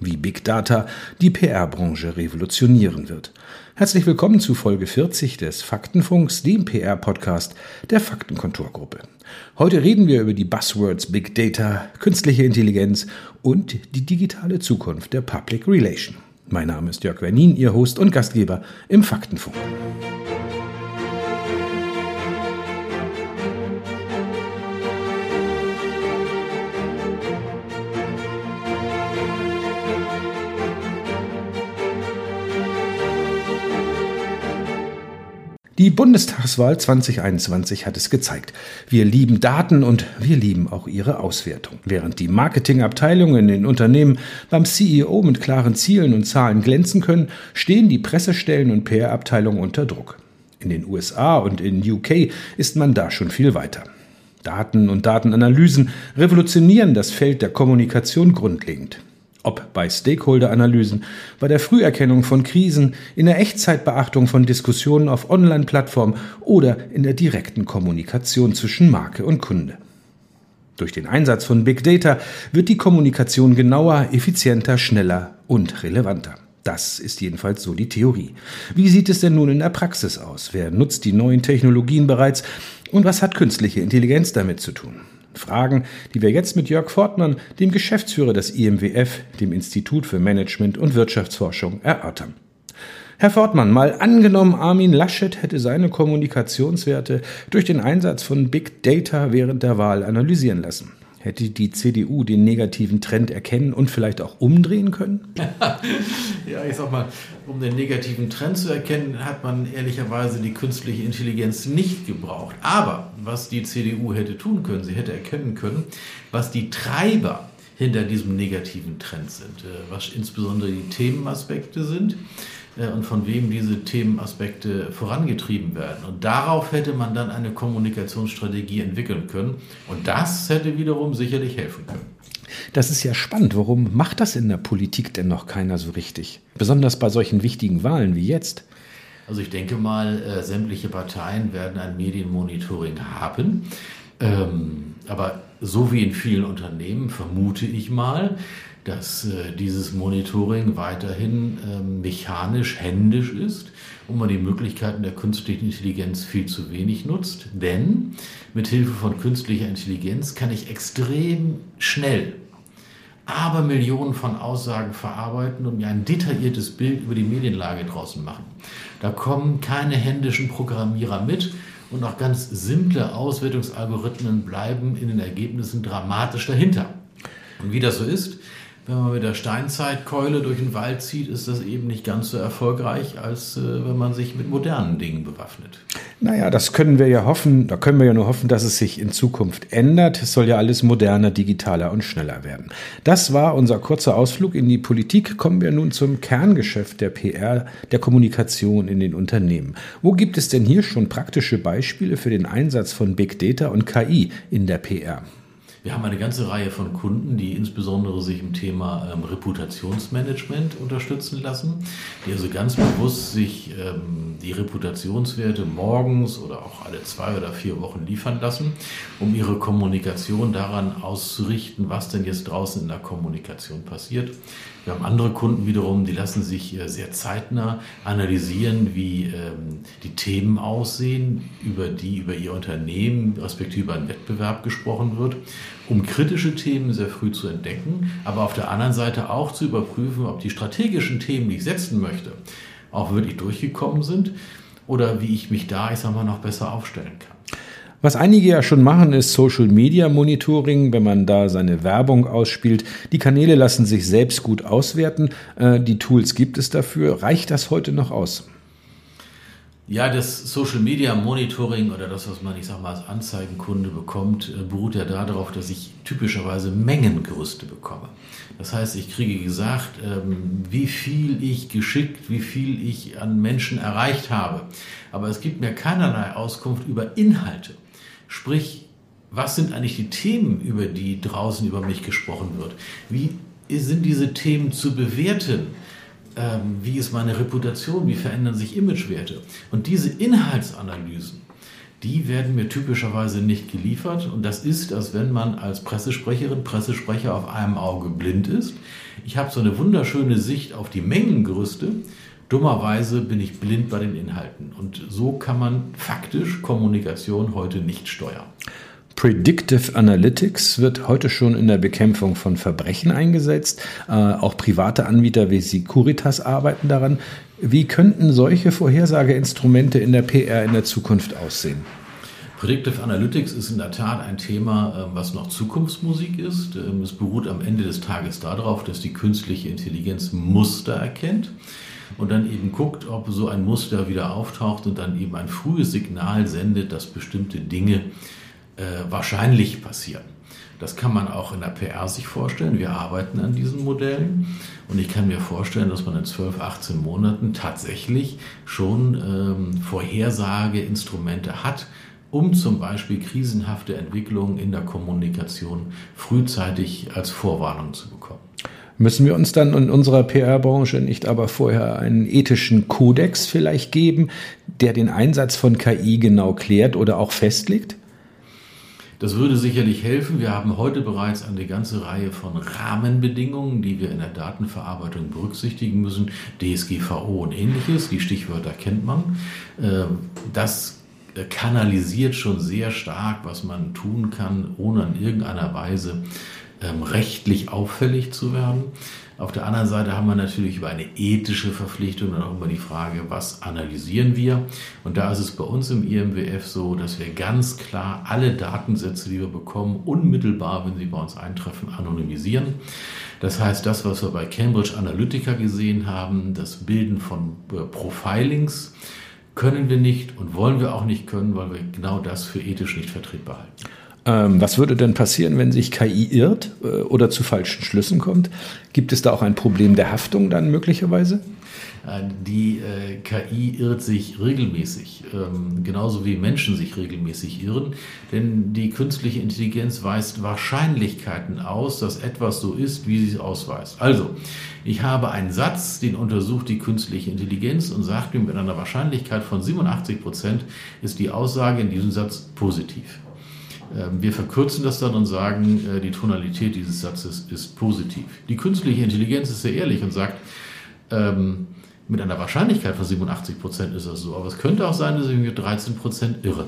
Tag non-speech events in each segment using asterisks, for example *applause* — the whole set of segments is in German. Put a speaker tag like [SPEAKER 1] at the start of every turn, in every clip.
[SPEAKER 1] wie Big Data die PR-Branche revolutionieren wird. Herzlich willkommen zu Folge 40 des Faktenfunks, dem PR-Podcast der Faktenkontorgruppe. Heute reden wir über die Buzzwords Big Data, künstliche Intelligenz und die digitale Zukunft der Public Relation. Mein Name ist Jörg Wernin, Ihr Host und Gastgeber im Faktenfunk. Die Bundestagswahl 2021 hat es gezeigt. Wir lieben Daten und wir lieben auch ihre Auswertung. Während die Marketingabteilungen in den Unternehmen beim CEO mit klaren Zielen und Zahlen glänzen können, stehen die Pressestellen und PR-Abteilungen unter Druck. In den USA und in UK ist man da schon viel weiter. Daten und Datenanalysen revolutionieren das Feld der Kommunikation grundlegend. Ob bei Stakeholder-Analysen, bei der Früherkennung von Krisen, in der Echtzeitbeachtung von Diskussionen auf Online-Plattformen oder in der direkten Kommunikation zwischen Marke und Kunde. Durch den Einsatz von Big Data wird die Kommunikation genauer, effizienter, schneller und relevanter. Das ist jedenfalls so die Theorie. Wie sieht es denn nun in der Praxis aus? Wer nutzt die neuen Technologien bereits? Und was hat künstliche Intelligenz damit zu tun? Fragen, die wir jetzt mit Jörg Fortmann, dem Geschäftsführer des IMWF, dem Institut für Management und Wirtschaftsforschung, erörtern. Herr Fortmann, mal angenommen, Armin Laschet hätte seine Kommunikationswerte durch den Einsatz von Big Data während der Wahl analysieren lassen. Hätte die CDU den negativen Trend erkennen und vielleicht auch umdrehen können? *laughs*
[SPEAKER 2] ja, ich sag mal, um den negativen Trend zu erkennen, hat man ehrlicherweise die künstliche Intelligenz nicht gebraucht. Aber was die CDU hätte tun können, sie hätte erkennen können, was die Treiber hinter diesem negativen Trend sind, äh, was insbesondere die Themenaspekte sind äh, und von wem diese Themenaspekte vorangetrieben werden. Und darauf hätte man dann eine Kommunikationsstrategie entwickeln können. Und das hätte wiederum sicherlich helfen können.
[SPEAKER 1] Das ist ja spannend. Warum macht das in der Politik denn noch keiner so richtig? Besonders bei solchen wichtigen Wahlen wie jetzt.
[SPEAKER 2] Also ich denke mal, äh, sämtliche Parteien werden ein Medienmonitoring haben. Ähm, aber so wie in vielen Unternehmen vermute ich mal, dass äh, dieses Monitoring weiterhin äh, mechanisch, händisch ist und man die Möglichkeiten der künstlichen Intelligenz viel zu wenig nutzt. Denn mit Hilfe von künstlicher Intelligenz kann ich extrem schnell aber Millionen von Aussagen verarbeiten und mir ein detailliertes Bild über die Medienlage draußen machen. Da kommen keine händischen Programmierer mit und auch ganz simple Auswertungsalgorithmen bleiben in den Ergebnissen dramatisch dahinter. Und wie das so ist, wenn man mit der Steinzeitkeule durch den Wald zieht, ist das eben nicht ganz so erfolgreich, als äh, wenn man sich mit modernen Dingen bewaffnet.
[SPEAKER 1] Naja, das können wir ja hoffen, da können wir ja nur hoffen, dass es sich in Zukunft ändert. Es soll ja alles moderner, digitaler und schneller werden. Das war unser kurzer Ausflug in die Politik. Kommen wir nun zum Kerngeschäft der PR, der Kommunikation in den Unternehmen. Wo gibt es denn hier schon praktische Beispiele für den Einsatz von Big Data und KI in der PR?
[SPEAKER 2] Wir haben eine ganze Reihe von Kunden, die insbesondere sich im Thema ähm, Reputationsmanagement unterstützen lassen, die also ganz bewusst sich ähm, die Reputationswerte morgens oder auch alle zwei oder vier Wochen liefern lassen, um ihre Kommunikation daran auszurichten, was denn jetzt draußen in der Kommunikation passiert. Wir haben andere Kunden wiederum, die lassen sich äh, sehr zeitnah analysieren, wie ähm, die Themen aussehen, über die über ihr Unternehmen respektive einen Wettbewerb gesprochen wird, um kritische Themen sehr früh zu entdecken, aber auf der anderen Seite auch zu überprüfen, ob die strategischen Themen, die ich setzen möchte, auch wirklich durchgekommen sind oder wie ich mich da, ich sag mal, noch besser aufstellen kann.
[SPEAKER 1] Was einige ja schon machen, ist Social Media Monitoring, wenn man da seine Werbung ausspielt. Die Kanäle lassen sich selbst gut auswerten. Äh, die Tools gibt es dafür. Reicht das heute noch aus?
[SPEAKER 2] Ja, das Social Media Monitoring oder das, was man, ich sag mal, als Anzeigenkunde bekommt, äh, beruht ja darauf, dass ich typischerweise Mengengerüste bekomme. Das heißt, ich kriege gesagt, ähm, wie viel ich geschickt, wie viel ich an Menschen erreicht habe. Aber es gibt mir keinerlei Auskunft über Inhalte. Sprich, was sind eigentlich die Themen, über die draußen über mich gesprochen wird? Wie sind diese Themen zu bewerten? Ähm, wie ist meine Reputation, wie verändern sich Imagewerte. Und diese Inhaltsanalysen, die werden mir typischerweise nicht geliefert. Und das ist, als wenn man als Pressesprecherin, Pressesprecher auf einem Auge blind ist. Ich habe so eine wunderschöne Sicht auf die Mengengerüste. Dummerweise bin ich blind bei den Inhalten. Und so kann man faktisch Kommunikation heute nicht steuern.
[SPEAKER 1] Predictive Analytics wird heute schon in der Bekämpfung von Verbrechen eingesetzt. Äh, auch private Anbieter wie Securitas arbeiten daran. Wie könnten solche Vorhersageinstrumente in der PR in der Zukunft aussehen?
[SPEAKER 2] Predictive Analytics ist in der Tat ein Thema, ähm, was noch Zukunftsmusik ist. Ähm, es beruht am Ende des Tages darauf, dass die künstliche Intelligenz Muster erkennt und dann eben guckt, ob so ein Muster wieder auftaucht und dann eben ein frühes Signal sendet, dass bestimmte Dinge wahrscheinlich passieren. Das kann man auch in der PR sich vorstellen. Wir arbeiten an diesen Modellen und ich kann mir vorstellen, dass man in 12, 18 Monaten tatsächlich schon ähm, Vorhersageinstrumente hat, um zum Beispiel krisenhafte Entwicklungen in der Kommunikation frühzeitig als Vorwarnung zu bekommen.
[SPEAKER 1] Müssen wir uns dann in unserer PR-Branche nicht aber vorher einen ethischen Kodex vielleicht geben, der den Einsatz von KI genau klärt oder auch festlegt?
[SPEAKER 2] Das würde sicherlich helfen. Wir haben heute bereits eine ganze Reihe von Rahmenbedingungen, die wir in der Datenverarbeitung berücksichtigen müssen. DSGVO und ähnliches. Die Stichwörter kennt man. Ähm, das kanalisiert schon sehr stark, was man tun kann, ohne in irgendeiner Weise ähm, rechtlich auffällig zu werden. Auf der anderen Seite haben wir natürlich über eine ethische Verpflichtung und auch über die Frage, was analysieren wir. Und da ist es bei uns im IMWF so, dass wir ganz klar alle Datensätze, die wir bekommen, unmittelbar, wenn sie bei uns eintreffen, anonymisieren. Das heißt, das, was wir bei Cambridge Analytica gesehen haben, das Bilden von äh, Profilings, können wir nicht und wollen wir auch nicht können, weil wir genau das für ethisch nicht vertretbar halten.
[SPEAKER 1] Ähm, was würde denn passieren, wenn sich KI irrt äh, oder zu falschen Schlüssen kommt? Gibt es da auch ein Problem der Haftung dann möglicherweise?
[SPEAKER 2] Äh, die äh, KI irrt sich regelmäßig, ähm, genauso wie Menschen sich regelmäßig irren, denn die künstliche Intelligenz weist Wahrscheinlichkeiten aus, dass etwas so ist, wie sie es ausweist. Also, ich habe einen Satz, den untersucht die künstliche Intelligenz und sagt mir mit einer Wahrscheinlichkeit von 87 Prozent ist die Aussage in diesem Satz positiv. Ähm, wir verkürzen das dann und sagen, äh, die Tonalität dieses Satzes ist positiv. Die künstliche Intelligenz ist sehr ehrlich und sagt, ähm, mit einer Wahrscheinlichkeit von 87 Prozent ist das so. Aber es könnte auch sein, dass ich mit 13 Prozent irre.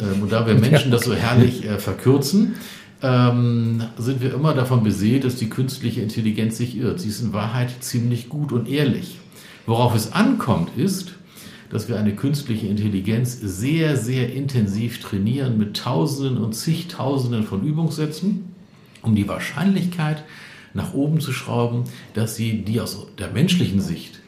[SPEAKER 2] Ähm, und da wir *laughs* Menschen das so herrlich äh, verkürzen, sind wir immer davon beseelt, dass die künstliche Intelligenz sich irrt. Sie ist in Wahrheit ziemlich gut und ehrlich. Worauf es ankommt, ist, dass wir eine künstliche Intelligenz sehr, sehr intensiv trainieren mit Tausenden und zigtausenden von Übungssätzen, um die Wahrscheinlichkeit nach oben zu schrauben, dass sie die aus der menschlichen Sicht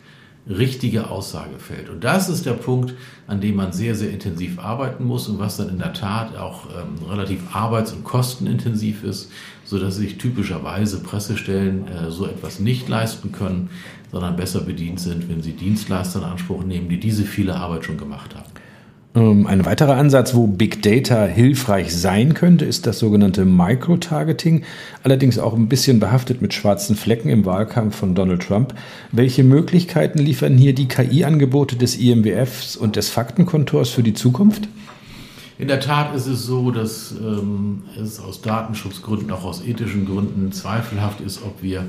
[SPEAKER 2] richtige Aussage fällt. Und das ist der Punkt, an dem man sehr, sehr intensiv arbeiten muss und was dann in der Tat auch ähm, relativ arbeits- und kostenintensiv ist, sodass sich typischerweise Pressestellen äh, so etwas nicht leisten können, sondern besser bedient sind, wenn sie Dienstleister in Anspruch nehmen, die diese viele Arbeit schon gemacht haben.
[SPEAKER 1] Ähm, ein weiterer Ansatz, wo Big Data hilfreich sein könnte, ist das sogenannte Microtargeting, allerdings auch ein bisschen behaftet mit schwarzen Flecken im Wahlkampf von Donald Trump. Welche Möglichkeiten liefern hier die KI-Angebote des IMWFs und des Faktenkontors für die Zukunft?
[SPEAKER 2] In der Tat ist es so, dass ähm, es aus Datenschutzgründen, auch aus ethischen Gründen zweifelhaft ist, ob wir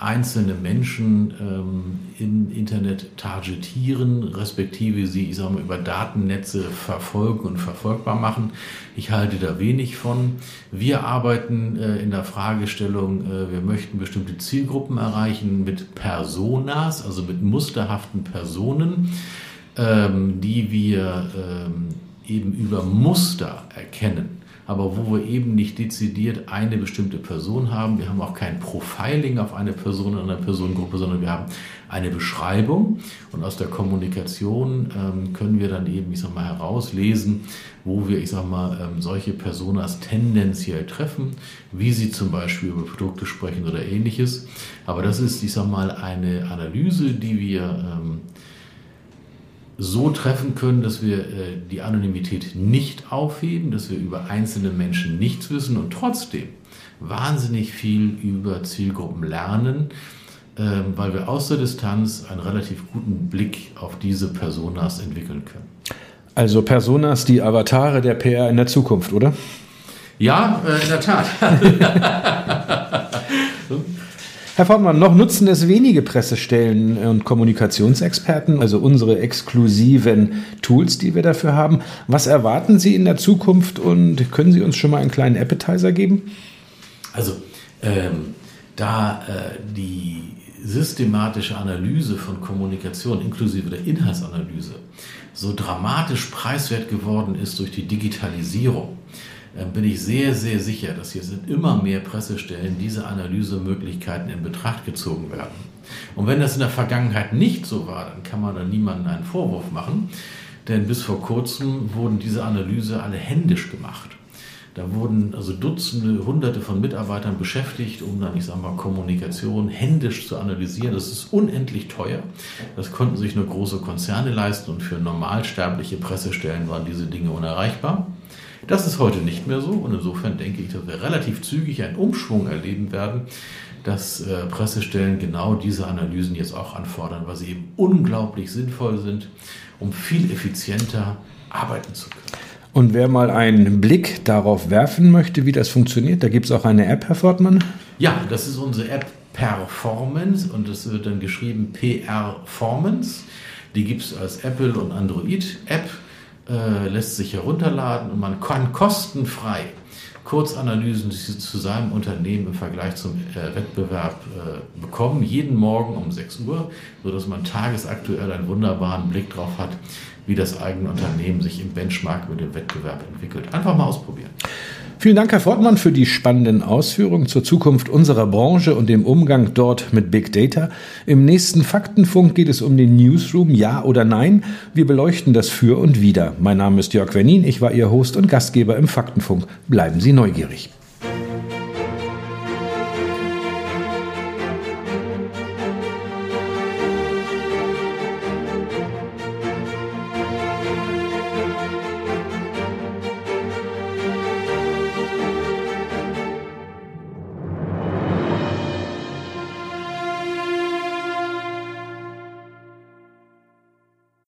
[SPEAKER 2] einzelne Menschen ähm, im Internet targetieren, respektive sie, ich sag mal, über Datennetze verfolgen und verfolgbar machen. Ich halte da wenig von. Wir arbeiten äh, in der Fragestellung, äh, wir möchten bestimmte Zielgruppen erreichen mit Personas, also mit musterhaften Personen, ähm, die wir ähm, eben über Muster erkennen aber wo wir eben nicht dezidiert eine bestimmte Person haben. Wir haben auch kein Profiling auf eine Person oder eine Personengruppe, sondern wir haben eine Beschreibung und aus der Kommunikation ähm, können wir dann eben, ich sag mal, herauslesen, wo wir, ich sag mal, ähm, solche Personas tendenziell treffen, wie sie zum Beispiel über Produkte sprechen oder ähnliches. Aber das ist, ich sag mal, eine Analyse, die wir ähm, so treffen können, dass wir äh, die Anonymität nicht aufheben, dass wir über einzelne Menschen nichts wissen und trotzdem wahnsinnig viel über Zielgruppen lernen, ähm, weil wir aus der Distanz einen relativ guten Blick auf diese Personas entwickeln können.
[SPEAKER 1] Also Personas, die Avatare der PR in der Zukunft, oder?
[SPEAKER 2] Ja, äh, in der Tat. *laughs*
[SPEAKER 1] Herr Fortmann, noch nutzen es wenige Pressestellen und Kommunikationsexperten, also unsere exklusiven Tools, die wir dafür haben. Was erwarten Sie in der Zukunft und können Sie uns schon mal einen kleinen Appetizer geben?
[SPEAKER 2] Also, ähm, da äh, die systematische Analyse von Kommunikation inklusive der Inhaltsanalyse so dramatisch preiswert geworden ist durch die Digitalisierung, bin ich sehr, sehr sicher, dass hier sind immer mehr Pressestellen diese Analysemöglichkeiten in Betracht gezogen werden. Und wenn das in der Vergangenheit nicht so war, dann kann man da niemandem einen Vorwurf machen, denn bis vor kurzem wurden diese Analyse alle händisch gemacht. Da wurden also Dutzende, Hunderte von Mitarbeitern beschäftigt, um dann, ich sage mal, Kommunikation händisch zu analysieren. Das ist unendlich teuer. Das konnten sich nur große Konzerne leisten und für normalsterbliche Pressestellen waren diese Dinge unerreichbar. Das ist heute nicht mehr so und insofern denke ich, dass wir relativ zügig einen Umschwung erleben werden, dass äh, Pressestellen genau diese Analysen jetzt auch anfordern, weil sie eben unglaublich sinnvoll sind, um viel effizienter arbeiten zu können.
[SPEAKER 1] Und wer mal einen Blick darauf werfen möchte, wie das funktioniert, da gibt es auch eine App, Herr Fortmann?
[SPEAKER 2] Ja, das ist unsere App Performance und das wird dann geschrieben PR-Formance. Die gibt es als Apple und Android-App äh, lässt sich herunterladen und man kann kostenfrei Kurzanalysen zu seinem Unternehmen im Vergleich zum äh, Wettbewerb äh, bekommen, jeden Morgen um 6 Uhr, sodass man tagesaktuell einen wunderbaren Blick drauf hat, wie das eigene Unternehmen sich im Benchmark mit dem Wettbewerb entwickelt. Einfach mal ausprobieren.
[SPEAKER 1] Vielen Dank, Herr Fortmann, für die spannenden Ausführungen zur Zukunft unserer Branche und dem Umgang dort mit Big Data. Im nächsten Faktenfunk geht es um den Newsroom, ja oder nein. Wir beleuchten das für und wider. Mein Name ist Jörg Wernin, ich war Ihr Host und Gastgeber im Faktenfunk. Bleiben Sie neugierig.